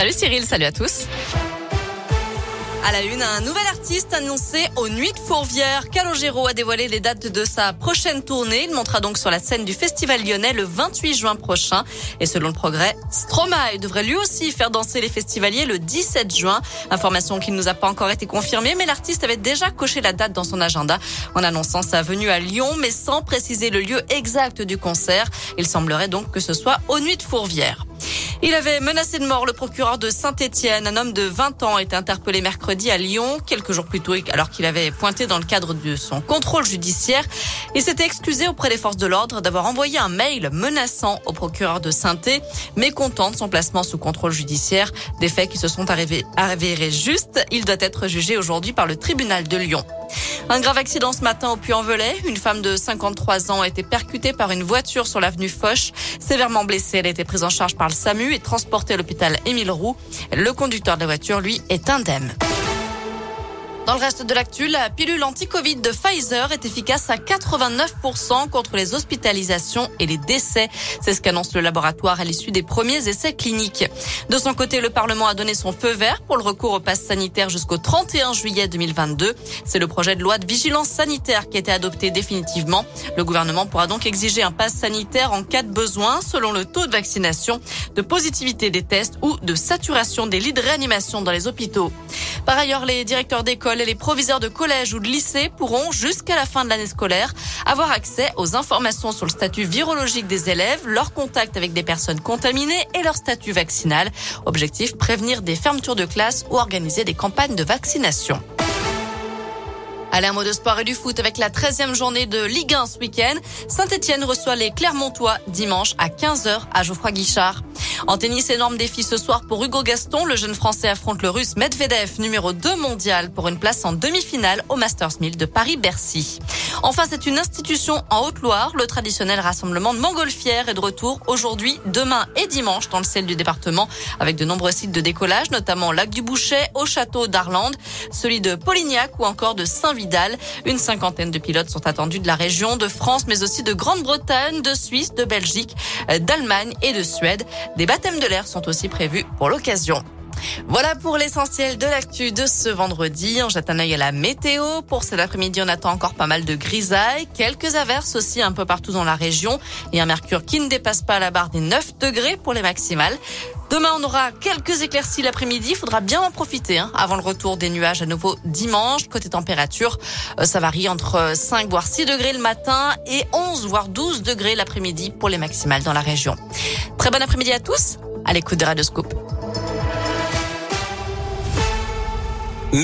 Salut Cyril, salut à tous. À la une, un nouvel artiste annoncé aux Nuits de Fourvière. Calogero a dévoilé les dates de sa prochaine tournée. Il montera donc sur la scène du Festival lyonnais le 28 juin prochain. Et selon le progrès, Stromae devrait lui aussi faire danser les festivaliers le 17 juin. Information qui ne nous a pas encore été confirmée, mais l'artiste avait déjà coché la date dans son agenda en annonçant sa venue à Lyon, mais sans préciser le lieu exact du concert. Il semblerait donc que ce soit aux Nuits de Fourvière. Il avait menacé de mort le procureur de Saint-Étienne. Un homme de 20 ans été interpellé mercredi à Lyon, quelques jours plus tôt, alors qu'il avait pointé dans le cadre de son contrôle judiciaire. Il s'était excusé auprès des forces de l'ordre d'avoir envoyé un mail menaçant au procureur de Saint-Étienne, mécontent de son placement sous contrôle judiciaire. Des faits qui se sont avérés justes. Il doit être jugé aujourd'hui par le tribunal de Lyon. Un grave accident ce matin au Puy-en-Velay. Une femme de 53 ans a été percutée par une voiture sur l'avenue Foch. Sévèrement blessée, elle a été prise en charge par le SAMU et transportée à l'hôpital Émile Roux. Le conducteur de la voiture, lui, est indemne. Dans le reste de l'actu, la pilule anti-Covid de Pfizer est efficace à 89% contre les hospitalisations et les décès. C'est ce qu'annonce le laboratoire à l'issue des premiers essais cliniques. De son côté, le Parlement a donné son feu vert pour le recours au pass sanitaire jusqu'au 31 juillet 2022. C'est le projet de loi de vigilance sanitaire qui a été adopté définitivement. Le gouvernement pourra donc exiger un pass sanitaire en cas de besoin selon le taux de vaccination, de positivité des tests ou de saturation des lits de réanimation dans les hôpitaux. Par ailleurs, les directeurs d'école et les proviseurs de collège ou de lycée pourront, jusqu'à la fin de l'année scolaire, avoir accès aux informations sur le statut virologique des élèves, leur contact avec des personnes contaminées et leur statut vaccinal. Objectif, prévenir des fermetures de classe ou organiser des campagnes de vaccination. Allez, un mot de sport et du foot avec la 13e journée de Ligue 1 ce week-end. Saint-Etienne reçoit les Clermontois dimanche à 15h à Geoffroy Guichard. En tennis, énorme défi ce soir pour Hugo Gaston. Le jeune Français affronte le Russe Medvedev, numéro 2 mondial, pour une place en demi-finale au Masters 1000 de Paris-Bercy. Enfin, c'est une institution en Haute-Loire. Le traditionnel rassemblement de Montgolfière est de retour aujourd'hui, demain et dimanche dans le ciel du département avec de nombreux sites de décollage, notamment Lac du Bouchet, au château d'Arlande, celui de Polignac ou encore de Saint-Vidal. Une cinquantaine de pilotes sont attendus de la région, de France, mais aussi de Grande-Bretagne, de Suisse, de Belgique, d'Allemagne et de Suède. Baptêmes de l'air sont aussi prévus pour l'occasion. Voilà pour l'essentiel de l'actu de ce vendredi. On jette un œil à la météo. Pour cet après-midi, on attend encore pas mal de grisailles, quelques averses aussi un peu partout dans la région et un mercure qui ne dépasse pas la barre des 9 degrés pour les maximales. Demain, on aura quelques éclaircies l'après-midi. Il faudra bien en profiter hein, avant le retour des nuages à nouveau dimanche. Côté température, euh, ça varie entre 5 voire 6 degrés le matin et 11 voire 12 degrés l'après-midi pour les maximales dans la région. Très bon après-midi à tous. À l'écoute de Radioscope.